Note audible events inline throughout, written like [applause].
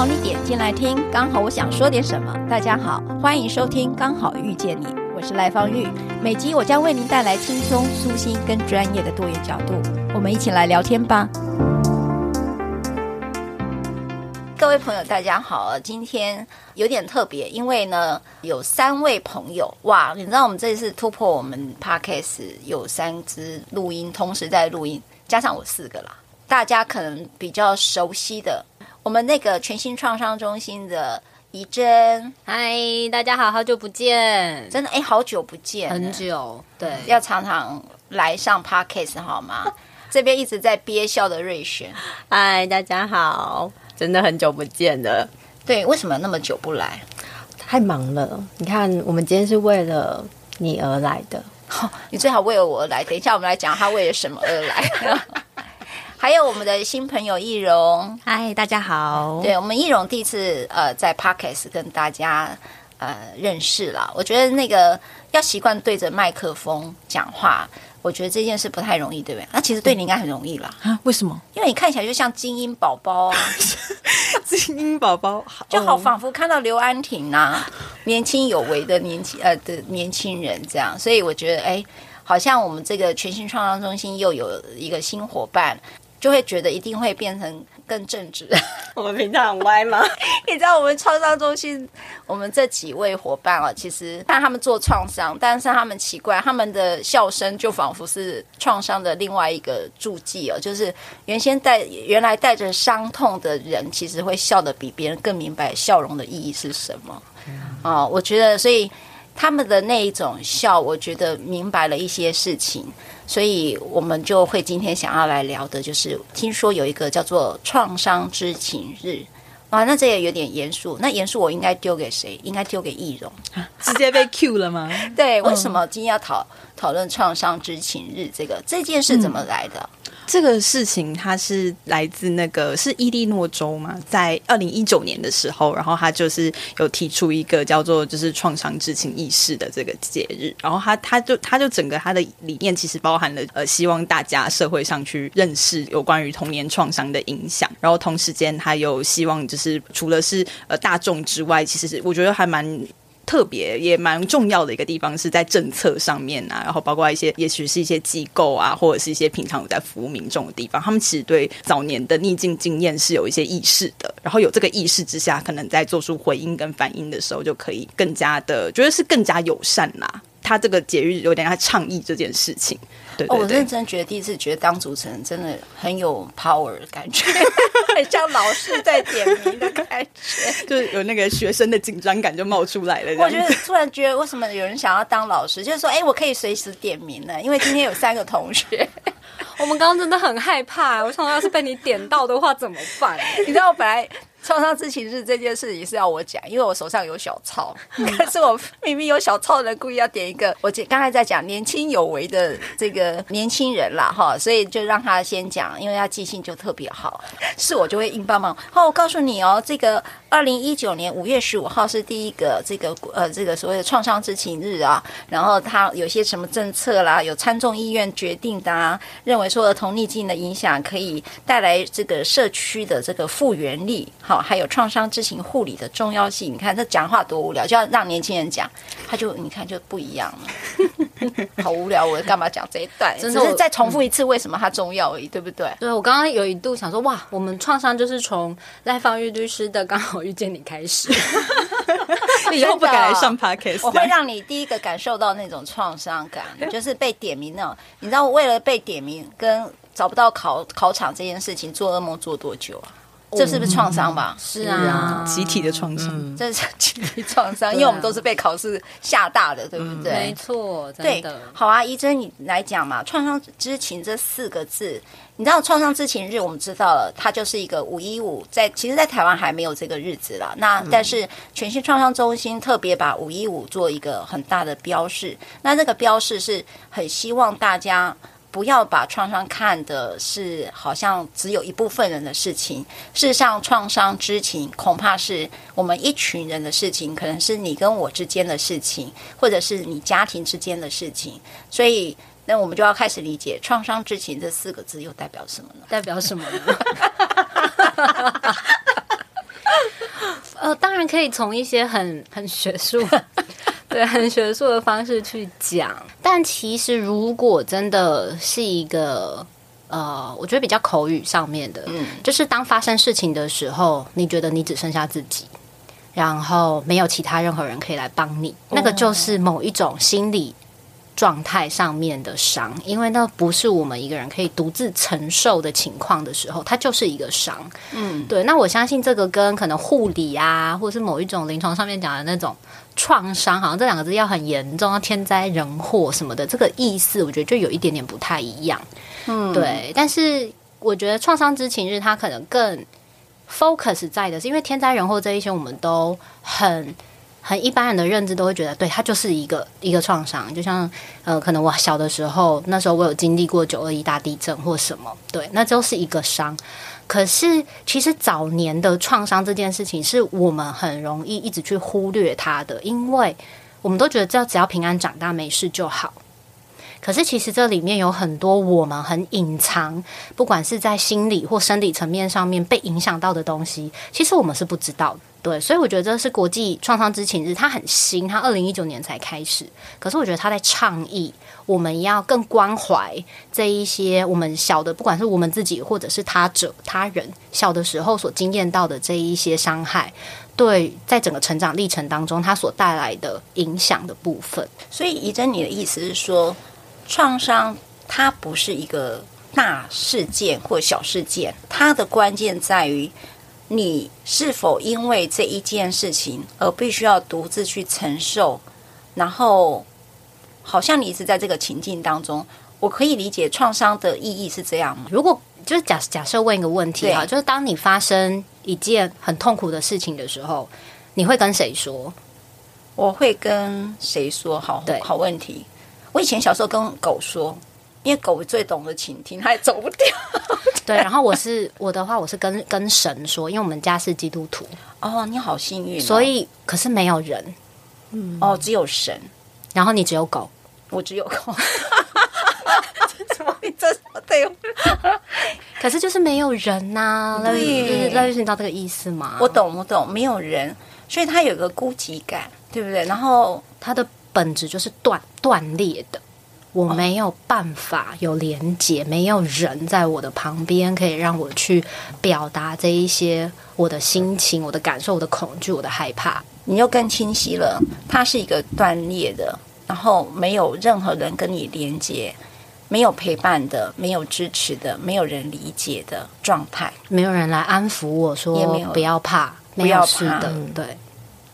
好你点进来听，刚好我想说点什么。大家好，欢迎收听《刚好遇见你》，我是赖芳玉。每集我将为您带来轻松、舒心跟专业的多元角度，我们一起来聊天吧。各位朋友，大家好，今天有点特别，因为呢有三位朋友哇，你知道我们这次突破我们 Podcast 有三支录音同时在录音，加上我四个啦。大家可能比较熟悉的，我们那个全新创伤中心的怡珍，嗨，大家好，好久不见，真的哎，好久不见，很久，对，要常常来上 Podcast 好吗？[laughs] 这边一直在憋笑的瑞璇，嗨，大家好。真的很久不见了，对，为什么那么久不来？太忙了。你看，我们今天是为了你而来的，哦，[laughs] 你最好为了我而来。等一下，我们来讲他为了什么而来。[laughs] 还有我们的新朋友易容，嗨，大家好。对，我们易容第一次呃在 Podcast 跟大家呃认识了。我觉得那个要习惯对着麦克风讲话。我觉得这件事不太容易，对不对？那其实对你应该很容易啦。啊？为什么？因为你看起来就像精英宝宝啊，[laughs] 精英宝宝就好，仿佛看到刘安婷啊，年轻有为的年轻呃的年轻人这样。所以我觉得，哎，好像我们这个全新创造中心又有一个新伙伴，就会觉得一定会变成。更正直，[laughs] 我们平常很歪吗？[laughs] 你知道我们创伤中心，我们这几位伙伴啊，其实看他们做创伤，但是他们奇怪，他们的笑声就仿佛是创伤的另外一个注记哦，就是原先带原来带着伤痛的人，其实会笑得比别人更明白笑容的意义是什么啊？我觉得，所以他们的那一种笑，我觉得明白了一些事情。所以，我们就会今天想要来聊的，就是听说有一个叫做“创伤知情日”啊，那这也有点严肃。那严肃，我应该丢给谁？应该丢给易容，直接被 Q 了吗？[laughs] 对，为什么今天要讨讨论“创伤知情日”这个这件事怎么来的？嗯这个事情，它是来自那个是伊利诺州嘛，在二零一九年的时候，然后他就是有提出一个叫做就是创伤知情意识的这个节日，然后他他就他就整个他的理念其实包含了呃，希望大家社会上去认识有关于童年创伤的影响，然后同时间他有希望就是除了是呃大众之外，其实是我觉得还蛮。特别也蛮重要的一个地方是在政策上面啊，然后包括一些，也许是一些机构啊，或者是一些平常有在服务民众的地方，他们其实对早年的逆境经验是有一些意识的，然后有这个意识之下，可能在做出回应跟反应的时候，就可以更加的觉得是更加友善啦。他这个节日有点在倡议这件事情。对对对，哦，我认真觉得第一次觉得当主持人真的很有 power 的感觉，[laughs] 很像老师在点名的感觉，就是有那个学生的紧张感就冒出来了。我觉得突然觉得为什么有人想要当老师，就是说，哎，我可以随时点名呢，因为今天有三个同学。[laughs] 我们刚刚真的很害怕，我想要是被你点到的话怎么办？你知道我本来。创伤知情日这件事情是要我讲，因为我手上有小抄，[laughs] 可是我明明有小抄的人故意要点一个。我刚才在讲年轻有为的这个年轻人啦，哈，所以就让他先讲，因为他记性就特别好，是我就会硬帮忙。好，我告诉你哦，这个二零一九年五月十五号是第一个这个呃这个所谓的创伤知情日啊，然后他有些什么政策啦，有参众议院决定的啊，认为说儿童逆境的影响可以带来这个社区的这个复原力。好，还有创伤知情护理的重要性。你看这讲话多无聊，就要让年轻人讲，他就你看就不一样了。[laughs] 好无聊，我干嘛讲这一段？只是再重复一次为什么它重要而已，对不对？对，我刚刚有一度想说，哇，我们创伤就是从赖芳玉律师的刚好遇见你开始。[laughs] [laughs] 以后不敢来上 Podcast，我会让你第一个感受到那种创伤感，就是被点名那种。你知道，我为了被点名跟找不到考考场这件事情，做噩梦做多久啊？这是不是创伤吧？嗯、是啊，集体的创伤，嗯、这是集体创伤，因为我们都是被考试吓大的，对不对？没错，真的。对，好啊，怡珍，你来讲嘛。创伤知情这四个字，你知道创伤知情日，我们知道了，它就是一个五一五，在其实，在台湾还没有这个日子了。那但是全新创伤中心特别把五一五做一个很大的标示，那这个标示是很希望大家。不要把创伤看的是好像只有一部分人的事情。事实上，创伤之情恐怕是我们一群人的事情，可能是你跟我之间的事情，或者是你家庭之间的事情。所以，那我们就要开始理解“创伤之情”这四个字又代表什么呢？代表什么呢？[laughs] 呃，当然可以从一些很很学术，对，很学术的方式去讲。但其实，如果真的是一个呃，我觉得比较口语上面的，嗯，就是当发生事情的时候，你觉得你只剩下自己，然后没有其他任何人可以来帮你，那个就是某一种心理。状态上面的伤，因为那不是我们一个人可以独自承受的情况的时候，它就是一个伤。嗯，对。那我相信这个跟可能护理啊，或者是某一种临床上面讲的那种创伤，好像这两个字要很严重，天灾人祸什么的，这个意思我觉得就有一点点不太一样。嗯，对。但是我觉得创伤知情日它可能更 focus 在的是，因为天灾人祸这一些我们都很。很一般人的认知都会觉得，对，它就是一个一个创伤，就像呃，可能我小的时候，那时候我有经历过九二一大地震或什么，对，那就是一个伤。可是其实早年的创伤这件事情，是我们很容易一直去忽略它的，因为我们都觉得只要只要平安长大没事就好。可是其实这里面有很多我们很隐藏，不管是在心理或生理层面上面被影响到的东西，其实我们是不知道的。对，所以我觉得这是国际创伤知情日，它很新，它二零一九年才开始。可是我觉得他在倡议，我们要更关怀这一些我们小的，不管是我们自己或者是他者他人小的时候所经验到的这一些伤害，对，在整个成长历程当中，它所带来的影响的部分。所以怡珍，你的意思是说，创伤它不是一个大事件或小事件，它的关键在于。你是否因为这一件事情而必须要独自去承受？然后，好像你一直在这个情境当中，我可以理解创伤的意义是这样吗？如果就是假假设问一个问题啊，就是当你发生一件很痛苦的事情的时候，你会跟谁说？我会跟谁说？好，好问题。我以前小时候跟狗说。因为狗最懂得倾听，它也走不掉。[laughs] 对，然后我是我的话，我是跟跟神说，因为我们家是基督徒。哦，你好幸运哦。所以，可是没有人。嗯。哦，只有神。然后你只有狗，我只有狗。怎么会这么对？[laughs] 可是就是没有人呐。那就是那就是你知道这个意思吗？我懂，我懂，没有人，所以他有个孤寂感，对不对？然后他的本质就是断断裂的。我没有办法有连接，没有人在我的旁边可以让我去表达这一些我的心情、我的感受、我的恐惧、我的害怕。你又更清晰了，它是一个断裂的，然后没有任何人跟你连接，没有陪伴的，没有支持的，没有人理解的状态，没有人来安抚我说，也没有不要怕，不要怕的，对。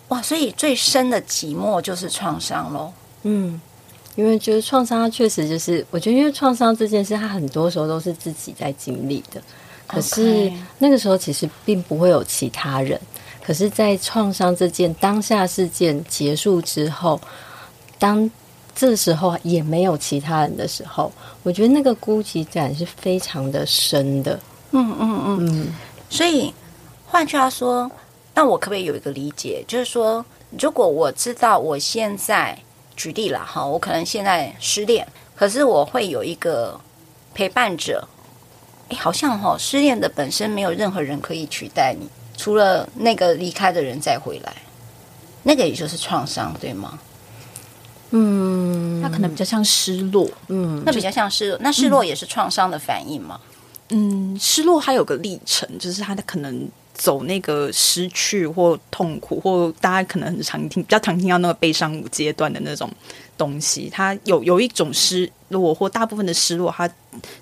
哇，所以最深的寂寞就是创伤喽。嗯。因为就是创伤，它确实就是我觉得，因为创伤这件事，它很多时候都是自己在经历的。可是那个时候其实并不会有其他人。可是，在创伤这件当下事件结束之后，当这时候也没有其他人的时候，我觉得那个孤寂感是非常的深的。嗯嗯嗯嗯。所以换句话说，那我可不可以有一个理解，就是说，如果我知道我现在。举例了哈，我可能现在失恋，可是我会有一个陪伴者。哎，好像哈，失恋的本身没有任何人可以取代你，除了那个离开的人再回来，那个也就是创伤，对吗？嗯，那可能比较像失落，嗯，那比较像失落，那失落也是创伤的反应吗？嗯，失落它有个历程，就是它的可能。走那个失去或痛苦，或大家可能很常听，比较常听到那个悲伤五阶段的那种东西。它有有一种失落，或大部分的失落，它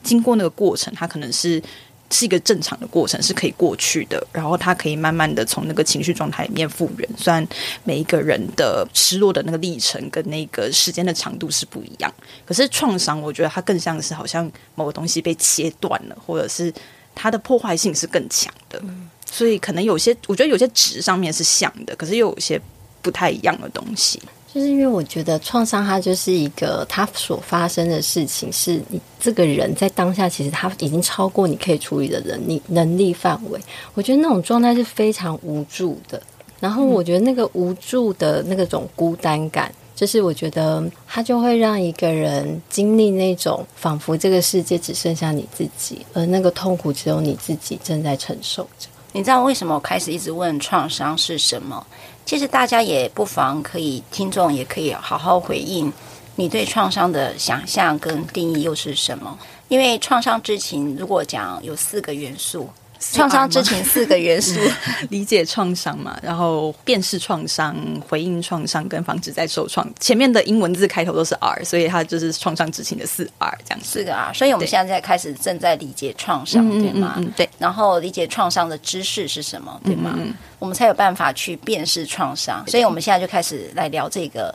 经过那个过程，它可能是是一个正常的过程，是可以过去的。然后它可以慢慢的从那个情绪状态里面复原。虽然每一个人的失落的那个历程跟那个时间的长度是不一样，可是创伤，我觉得它更像是好像某个东西被切断了，或者是它的破坏性是更强的。所以可能有些，我觉得有些值上面是像的，可是又有些不太一样的东西。就是因为我觉得创伤它就是一个，它所发生的事情是你这个人在当下，其实他已经超过你可以处理的能力能力范围。我觉得那种状态是非常无助的。然后我觉得那个无助的那个种孤单感，就是我觉得它就会让一个人经历那种仿佛这个世界只剩下你自己，而那个痛苦只有你自己正在承受着。你知道为什么我开始一直问创伤是什么？其实大家也不妨可以，听众也可以好好回应你对创伤的想象跟定义又是什么？因为创伤之情，如果讲有四个元素。创伤知情四个元素：[laughs] 理解创伤嘛，然后辨识创伤、回应创伤跟防止再受创。前面的英文字开头都是 R，所以它就是创伤知情的四 R 这样子。四个 R，所以我们现在在开始正在理解创伤，对吗？嗯，对。然后理解创伤的知识是什么，对吗？嗯嗯，我们才有办法去辨识创伤。所以我们现在就开始来聊这个。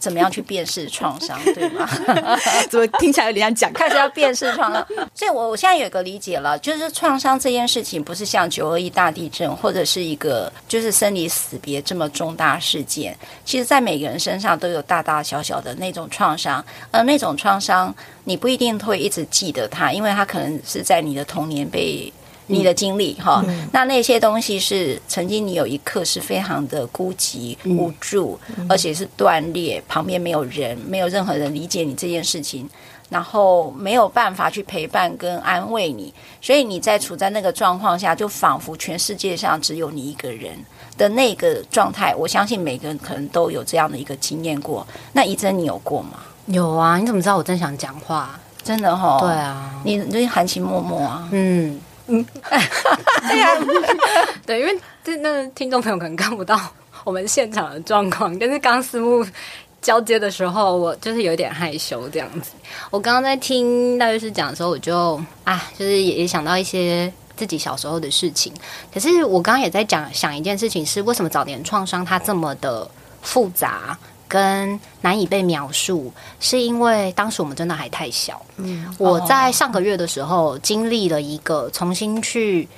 怎么样去辨识创伤，[laughs] 对吗？[laughs] 怎么听起来有点像讲？开始要辨识创伤，所以我我现在有一个理解了，就是创伤这件事情不是像九二一大地震或者是一个就是生离死别这么重大事件，其实在每个人身上都有大大小小的那种创伤，而那种创伤你不一定会一直记得它，因为它可能是在你的童年被。你的经历哈，嗯、那那些东西是曾经你有一刻是非常的孤寂无助，嗯、而且是断裂，旁边没有人，没有任何人理解你这件事情，然后没有办法去陪伴跟安慰你，所以你在处在那个状况下，就仿佛全世界上只有你一个人的那个状态。我相信每个人可能都有这样的一个经验过。那怡珍，你有过吗？有啊，你怎么知道我正想讲话？真的哈、哦，对啊，你你含情脉脉啊，嗯。嗯，对呀，对，因为这那听众朋友可能看不到我们现场的状况，但是刚私募交接的时候，我就是有点害羞这样子。我刚刚在听大律师讲的时候，我就啊，就是也也想到一些自己小时候的事情。可是我刚刚也在讲想一件事情，是为什么早年创伤它这么的复杂？跟难以被描述，是因为当时我们真的还太小。嗯，我在上个月的时候经历了一个重新去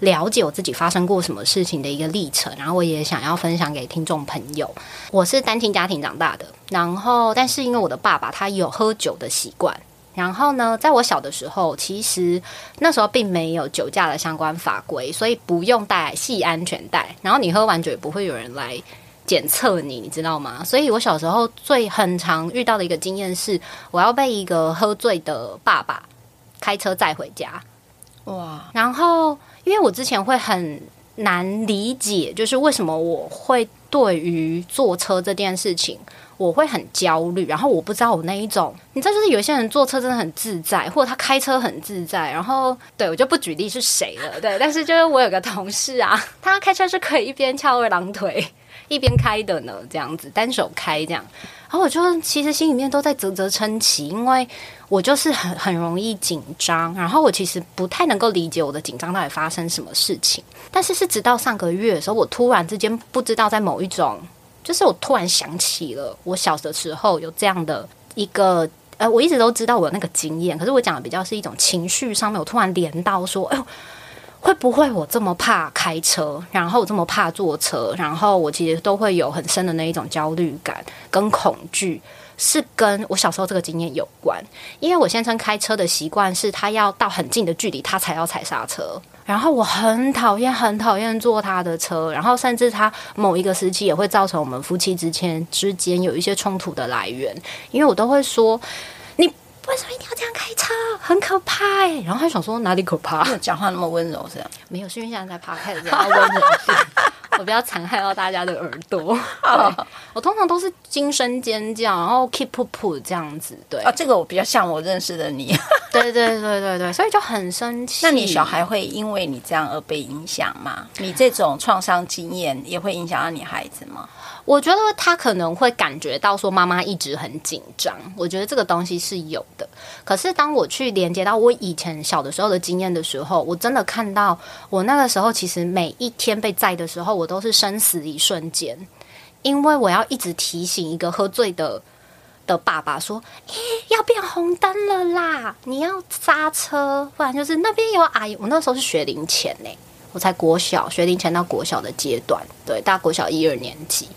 了解我自己发生过什么事情的一个历程，然后我也想要分享给听众朋友。我是单亲家庭长大的，然后但是因为我的爸爸他有喝酒的习惯，然后呢，在我小的时候，其实那时候并没有酒驾的相关法规，所以不用带系安全带，然后你喝完酒也不会有人来。检测你，你知道吗？所以我小时候最很常遇到的一个经验是，我要被一个喝醉的爸爸开车载回家。哇！然后因为我之前会很难理解，就是为什么我会对于坐车这件事情我会很焦虑。然后我不知道我那一种，你知道，就是有些人坐车真的很自在，或者他开车很自在。然后对我就不举例是谁了，对，但是就是我有个同事啊，他开车是可以一边翘二郎腿。一边开的呢，这样子单手开这样，然后我就其实心里面都在啧啧称奇，因为我就是很很容易紧张，然后我其实不太能够理解我的紧张到底发生什么事情。但是是直到上个月的时候，我突然之间不知道在某一种，就是我突然想起了我小的时候有这样的一个，呃，我一直都知道我有那个经验，可是我讲的比较是一种情绪上面，我突然连到说，哎呦。会不会我这么怕开车，然后我这么怕坐车，然后我其实都会有很深的那一种焦虑感跟恐惧，是跟我小时候这个经验有关。因为我先生开车的习惯是他要到很近的距离他才要踩刹车，然后我很讨厌很讨厌坐他的车，然后甚至他某一个时期也会造成我们夫妻之间之间有一些冲突的来源，因为我都会说。为什么一定要这样开车？很可怕哎！然后他想说哪里可怕？讲话那么温柔是这样？没有，是因为现在在趴开始比较温柔我不要残害到大家的耳朵。[laughs] 我通常都是惊声尖叫，然后 keep up 这样子。对啊，这个我比较像我认识的你。[laughs] 对对对对对，所以就很生气。那你小孩会因为你这样而被影响吗？你这种创伤经验也会影响到你孩子吗？我觉得他可能会感觉到说妈妈一直很紧张，我觉得这个东西是有的。可是当我去连接到我以前小的时候的经验的时候，我真的看到我那个时候其实每一天被载的时候，我都是生死一瞬间，因为我要一直提醒一个喝醉的的爸爸说：“诶，要变红灯了啦，你要刹车，不然就是那边有阿姨。”我那时候是学龄前呢，我才国小学龄前到国小的阶段，对，大国小一二年级。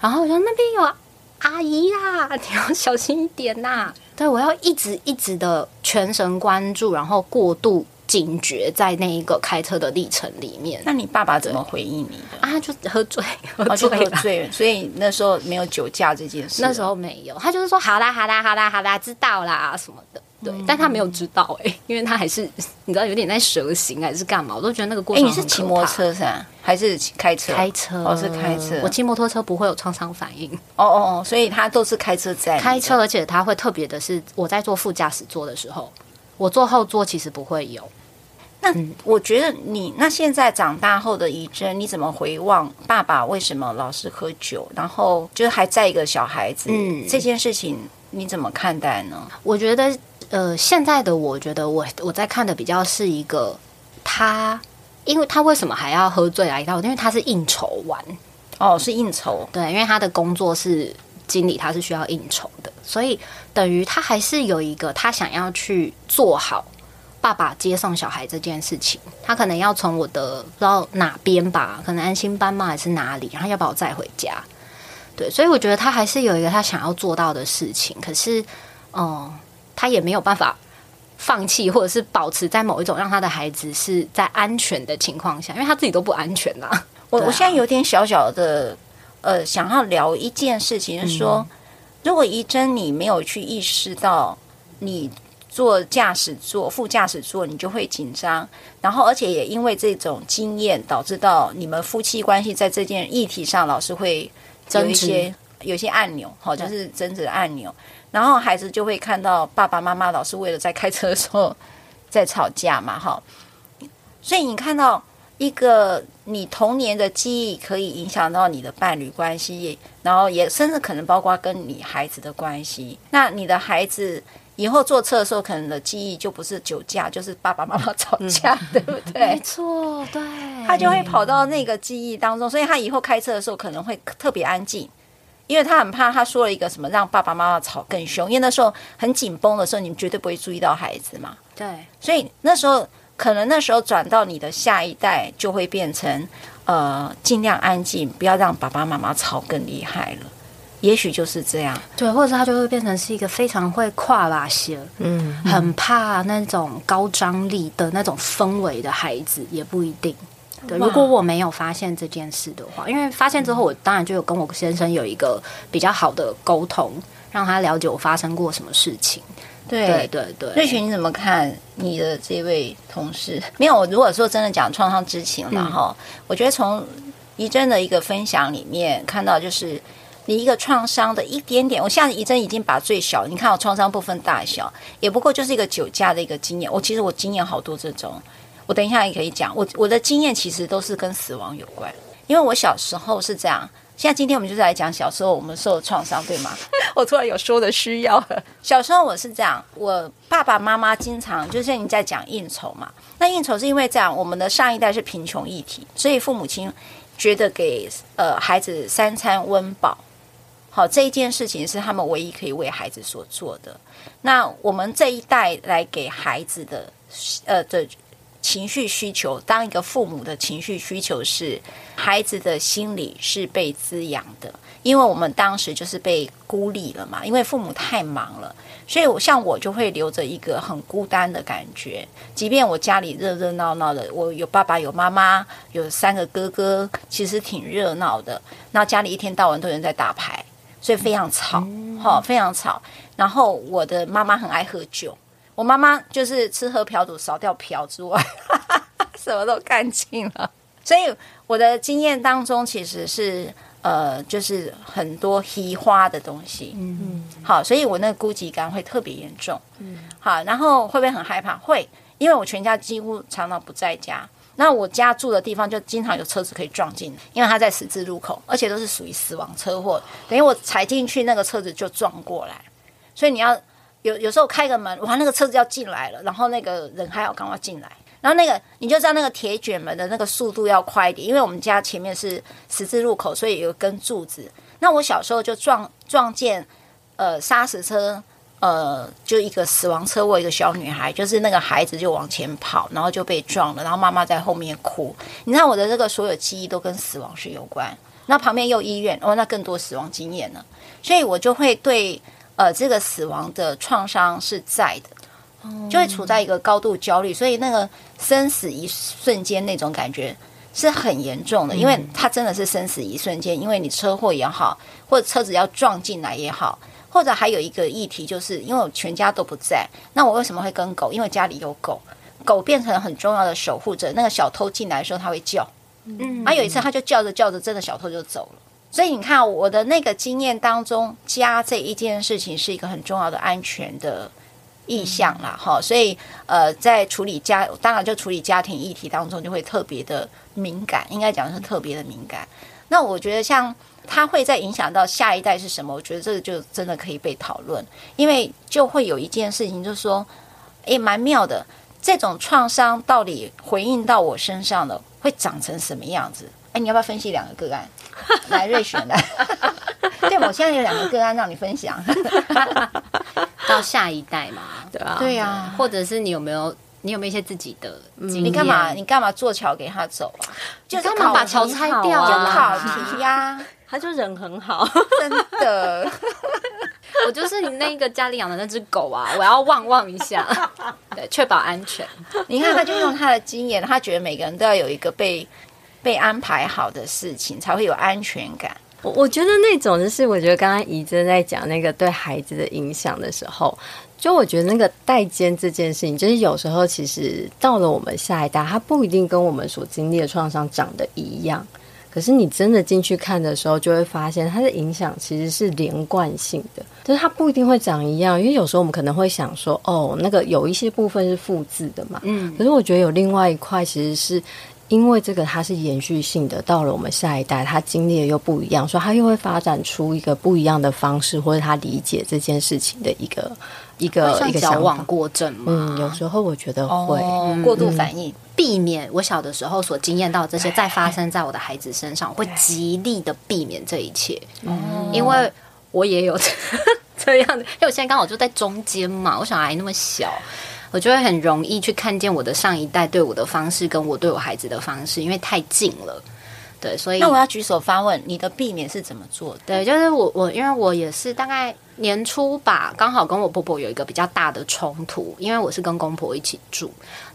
然后我说那边有阿姨啦，你要小心一点呐、对，我要一直一直的全神关注，然后过度警觉在那一个开车的历程里面。那你爸爸怎么回应你的？啊，就喝醉，[laughs] 喝醉，喝醉，所以那时候没有酒驾这件事。那时候没有，他就是说好啦，好啦，好啦，好啦，知道啦什么的。对，但他没有知道哎、欸，[laughs] 因为他还是你知道有点在蛇形还是干嘛，我都觉得那个过程。哎、欸，你是骑摩托车是吧？还是开车？开车，哦，是开车。我骑摩托车不会有创伤反应。哦哦哦，所以他都是开车在开车，而且他会特别的是，我在坐副驾驶座的时候，我坐后座其实不会有。那我觉得你那现在长大后的怡臻，你怎么回望爸爸为什么老是喝酒，然后就是还在一个小孩子，嗯，这件事情你怎么看待呢？我觉得，呃，现在的我觉得我我在看的比较是一个他，因为他为什么还要喝醉来一套？因为他是应酬玩哦，是应酬，对，因为他的工作是经理，他是需要应酬的，所以等于他还是有一个他想要去做好。爸爸接送小孩这件事情，他可能要从我的不知道哪边吧，可能安心班吗还是哪里，然后要把我载回家。对，所以我觉得他还是有一个他想要做到的事情，可是，嗯，他也没有办法放弃，或者是保持在某一种让他的孩子是在安全的情况下，因为他自己都不安全呐、啊。我我现在有点小小的呃，想要聊一件事情，就是说，嗯、如果怡珍你没有去意识到你。坐驾驶座、副驾驶座，你就会紧张，然后而且也因为这种经验，导致到你们夫妻关系在这件议题上老是会有一些有一些按钮，好，就是争执的按钮，然后孩子就会看到爸爸妈妈老是为了在开车的时候在吵架嘛，哈，所以你看到一个你童年的记忆可以影响到你的伴侣关系，然后也甚至可能包括跟你孩子的关系，那你的孩子。以后坐车的时候，可能的记忆就不是酒驾，就是爸爸妈妈吵架，嗯、[laughs] 对不对？没错，对。他就会跑到那个记忆当中，所以他以后开车的时候可能会特别安静，因为他很怕他说了一个什么让爸爸妈妈吵更凶。因为那时候很紧绷的时候，你们绝对不会注意到孩子嘛。对。所以那时候可能那时候转到你的下一代，就会变成呃尽量安静，不要让爸爸妈妈吵更厉害了。也许就是这样，对，或者是他就会变成是一个非常会跨拉些，嗯，很怕那种高张力的那种氛围的孩子，也不一定。对，如果我没有发现这件事的话，因为发现之后，我当然就有跟我先生有一个比较好的沟通，让他了解我发生过什么事情。对对对，瑞群你怎么看你的这位同事？没有，如果说真的讲创伤知情了哈，嗯，我觉得从怡珍的一个分享里面看到就是。你一个创伤的一点点，我现在怡珍已经把最小，你看我创伤部分大小，也不过就是一个酒驾的一个经验。我其实我经验好多这种，我等一下也可以讲。我我的经验其实都是跟死亡有关，因为我小时候是这样。现在今天我们就是来讲小时候我们受的创伤，对吗？[laughs] 我突然有说的需要。小时候我是这样，我爸爸妈妈经常就是像你在讲应酬嘛，那应酬是因为这样，我们的上一代是贫穷一体，所以父母亲觉得给呃孩子三餐温饱。好，这一件事情是他们唯一可以为孩子所做的。那我们这一代来给孩子的，呃的情绪需求，当一个父母的情绪需求是，孩子的心理是被滋养的，因为我们当时就是被孤立了嘛，因为父母太忙了，所以我像我就会留着一个很孤单的感觉。即便我家里热热闹闹的，我有爸爸有妈妈，有三个哥哥，其实挺热闹的。那家里一天到晚都有人在打牌。所以非常吵，哈、嗯，非常吵。然后我的妈妈很爱喝酒，我妈妈就是吃喝嫖赌，少掉嫖之外，[laughs] 什么都干净了。所以我的经验当中，其实是呃，就是很多虚花的东西，嗯嗯。好，所以我那个孤寂感会特别严重，嗯。好，然后会不会很害怕？会，因为我全家几乎常常不在家。那我家住的地方就经常有车子可以撞进，因为它在十字路口，而且都是属于死亡车祸。等于我踩进去，那个车子就撞过来。所以你要有有时候开个门，哇，那个车子要进来了，然后那个人还要赶快进来。然后那个你就知道那个铁卷门的那个速度要快一点，因为我们家前面是十字路口，所以有根柱子。那我小时候就撞撞见呃砂石车。呃，就一个死亡车祸，一个小女孩，就是那个孩子就往前跑，然后就被撞了，然后妈妈在后面哭。你看我的这个所有记忆都跟死亡是有关。那旁边又医院，哦，那更多死亡经验了，所以我就会对呃这个死亡的创伤是在的，就会处在一个高度焦虑，所以那个生死一瞬间那种感觉，是很严重的，因为它真的是生死一瞬间。因为你车祸也好，或者车子要撞进来也好，或者还有一个议题，就是因为我全家都不在，那我为什么会跟狗？因为家里有狗，狗变成很重要的守护者。那个小偷进来的时候，它会叫，嗯，啊，有一次它就叫着叫着，真的小偷就走了。所以你看，我的那个经验当中，家这一件事情是一个很重要的安全的。意向啦，哈，所以呃，在处理家，当然就处理家庭议题当中，就会特别的敏感，应该讲是特别的敏感。那我觉得，像它会再影响到下一代是什么？我觉得这个就真的可以被讨论，因为就会有一件事情，就是说，诶，蛮妙的，这种创伤到底回应到我身上了，会长成什么样子？诶，你要不要分析两个个案？[laughs] 来，瑞璇来。[laughs] 对，我现在有两个个案让你分享。[laughs] 到下一代嘛，对啊，对呀，或者是你有没有，你有没有一些自己的经验？你干嘛？你干嘛做桥给他走啊？就是干嘛把桥拆掉啊？考题呀，他就人很好，真的。我就是你那个家里养的那只狗啊，我要旺旺一下，对，确保安全。你看，他就用他的经验，他觉得每个人都要有一个被被安排好的事情，才会有安全感。我我觉得那种就是，我觉得刚刚怡真在讲那个对孩子的影响的时候，就我觉得那个代间这件事情，就是有时候其实到了我们下一代，他不一定跟我们所经历的创伤长得一样，可是你真的进去看的时候，就会发现它的影响其实是连贯性的，就是它不一定会长一样，因为有时候我们可能会想说，哦，那个有一些部分是复制的嘛，嗯，可是我觉得有另外一块其实是。因为这个它是延续性的，到了我们下一代，他经历的又不一样，所以他又会发展出一个不一样的方式，或者他理解这件事情的一个一个一个矫枉过正嘛。嗯，有时候我觉得会、哦、过度反应、嗯，避免我小的时候所经验到这些再发生在我的孩子身上，会极力的避免这一切。嗯，因为我也有 [laughs] 这样的，因为我现在刚好就在中间嘛，我小孩那么小。我就会很容易去看见我的上一代对我的方式，跟我对我孩子的方式，因为太近了。对，所以那我要举手发问，你的避免是怎么做的？对，就是我我因为我也是大概年初吧，刚好跟我婆婆有一个比较大的冲突，因为我是跟公婆一起住。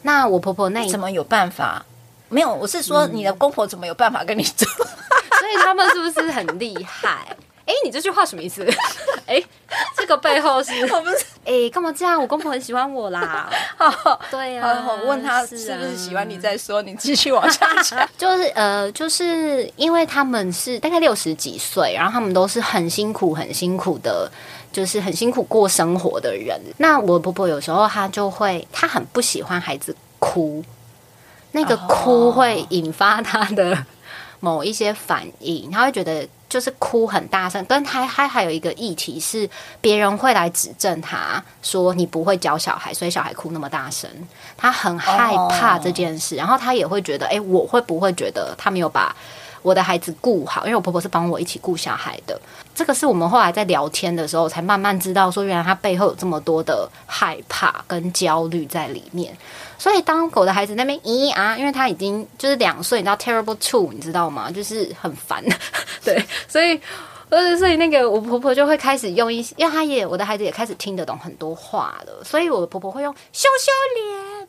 那我婆婆那怎么有办法？没有，我是说你的公婆怎么有办法跟你住？嗯、[laughs] 所以他们是不是很厉害？哎，你这句话什么意思？[laughs] 哎，这个背后是 [laughs] 我不是？哎，干嘛这样？我公婆很喜欢我啦。[laughs] 对呀、啊，我问他是不是喜欢你再说，你继续往下讲。就是呃，就是因为他们是大概六十几岁，然后他们都是很辛苦、很辛苦的，就是很辛苦过生活的人。那我婆婆有时候她就会，她很不喜欢孩子哭，那个哭会引发她的某一些反应，他会觉得。就是哭很大声，跟他还还有一个议题是，别人会来指证他说，你不会教小孩，所以小孩哭那么大声，他很害怕这件事，然后他也会觉得，哎，我会不会觉得他没有把我的孩子顾好？因为我婆婆是帮我一起顾小孩的，这个是我们后来在聊天的时候才慢慢知道，说原来他背后有这么多的害怕跟焦虑在里面。所以当狗的孩子那边咦啊，因为他已经就是两岁，你知道 terrible two，你知道吗？就是很烦，[laughs] 对，所以，所以那个我婆婆就会开始用一些，因为他也我的孩子也开始听得懂很多话了，所以我的婆婆会用羞羞脸，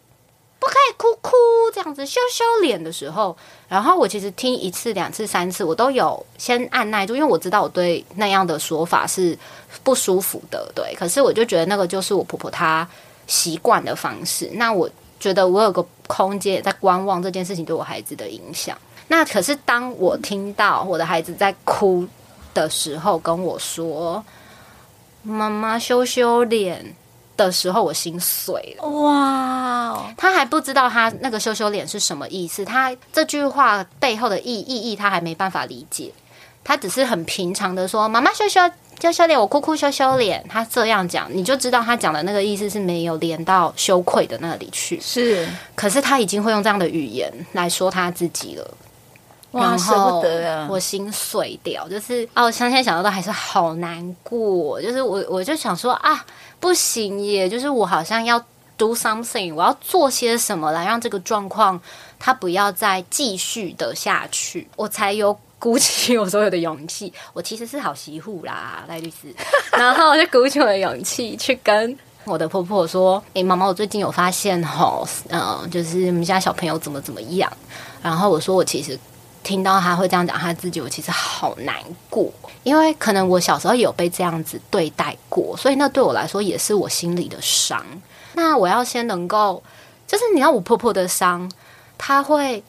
不可以哭哭这样子羞羞脸的时候，然后我其实听一次、两次、三次，我都有先按耐住，因为我知道我对那样的说法是不舒服的，对，可是我就觉得那个就是我婆婆她习惯的方式，那我。觉得我有个空间在观望这件事情对我孩子的影响。那可是当我听到我的孩子在哭的时候跟我说“妈妈羞羞脸”的时候，我心碎了。哇！他还不知道他那个羞羞脸是什么意思，他这句话背后的意意义他还没办法理解。他只是很平常的说“妈妈羞羞”。羞羞脸，我哭哭羞羞脸。他这样讲，你就知道他讲的那个意思是没有连到羞愧的那里去。是，可是他已经会用这样的语言来说他自己了。哇，舍不得啊！我心碎掉，就是哦，我现在想到都还是好难过。就是我，我就想说啊，不行耶！就是我好像要 do something，我要做些什么来让这个状况它不要再继续的下去，我才有。鼓起我所有的勇气，我其实是好媳妇啦，赖律师。[laughs] 然后我就鼓起我的勇气去跟我的婆婆说：“诶，妈妈，我最近有发现吼，嗯、呃，就是我们家小朋友怎么怎么样。”然后我说：“我其实听到他会这样讲他自己，我其实好难过，因为可能我小时候也有被这样子对待过，所以那对我来说也是我心里的伤。那我要先能够，就是你要我婆婆的伤，她会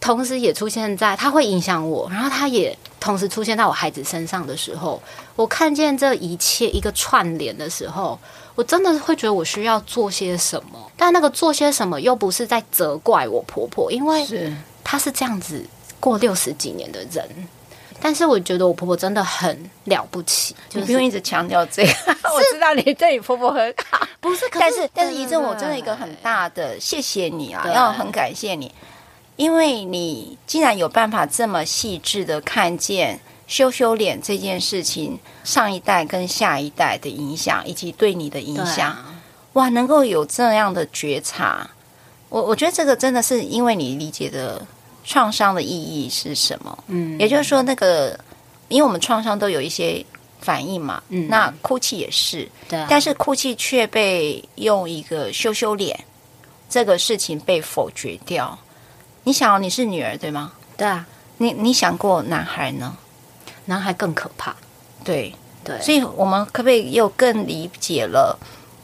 同时也出现在，她会影响我，然后她也。”同时出现在我孩子身上的时候，我看见这一切一个串联的时候，我真的会觉得我需要做些什么。但那个做些什么又不是在责怪我婆婆，因为她是这样子过六十几年的人。但是我觉得我婆婆真的很了不起，就是、你不用一直强调这个。[laughs] 我知道你对你婆婆很好，[laughs] 不是？但是但是怡珍，我真的一个很大的谢谢你啊，要很感谢你。因为你竟然有办法这么细致的看见羞羞脸这件事情，上一代跟下一代的影响，以及对你的影响，啊、哇，能够有这样的觉察，我我觉得这个真的是因为你理解的创伤的意义是什么？嗯，也就是说，那个因为我们创伤都有一些反应嘛，嗯，那哭泣也是，对、啊，但是哭泣却被用一个羞羞脸这个事情被否决掉。你想，你是女儿对吗？对啊，你你想过男孩呢？男孩更可怕。对对，所以我们可不可以又更理解了？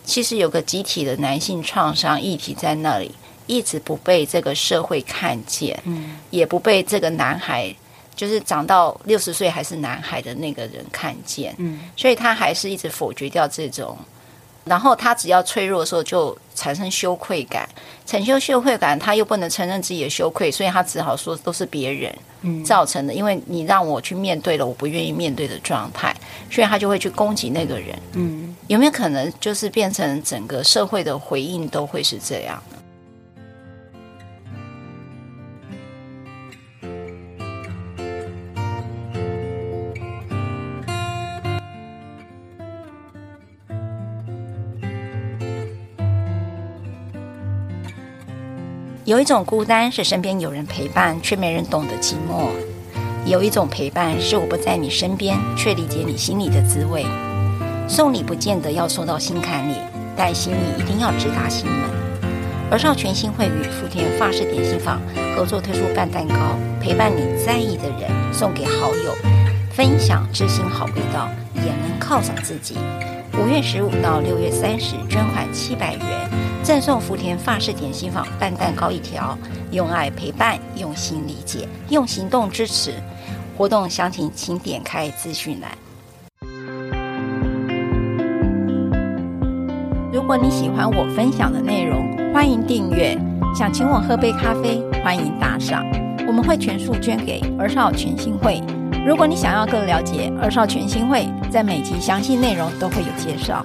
其实有个集体的男性创伤议题在那里，一直不被这个社会看见，嗯，也不被这个男孩，就是长到六十岁还是男孩的那个人看见，嗯，所以他还是一直否决掉这种。然后他只要脆弱的时候，就产生羞愧感，产生羞愧感，他又不能承认自己的羞愧，所以他只好说都是别人造成的。嗯，因为你让我去面对了我不愿意面对的状态，所以他就会去攻击那个人。嗯，有没有可能就是变成整个社会的回应都会是这样？有一种孤单是身边有人陪伴，却没人懂得寂寞；有一种陪伴是我不在你身边，却理解你心里的滋味。送礼不见得要送到心坎里，但心意一定要直达心门。而少权心会与福田法式点心坊合作推出拌蛋糕，陪伴你在意的人，送给好友，分享知心好味道，也能犒赏自己。五月十五到六月三十，捐款七百元。赠送福田法式点心坊半蛋糕一条，用爱陪伴，用心理解，用行动支持。活动详情请点开资讯栏。如果你喜欢我分享的内容，欢迎订阅。想请我喝杯咖啡，欢迎打赏，我们会全数捐给儿少全心会。如果你想要更了解儿少全心会，在每集详细内容都会有介绍。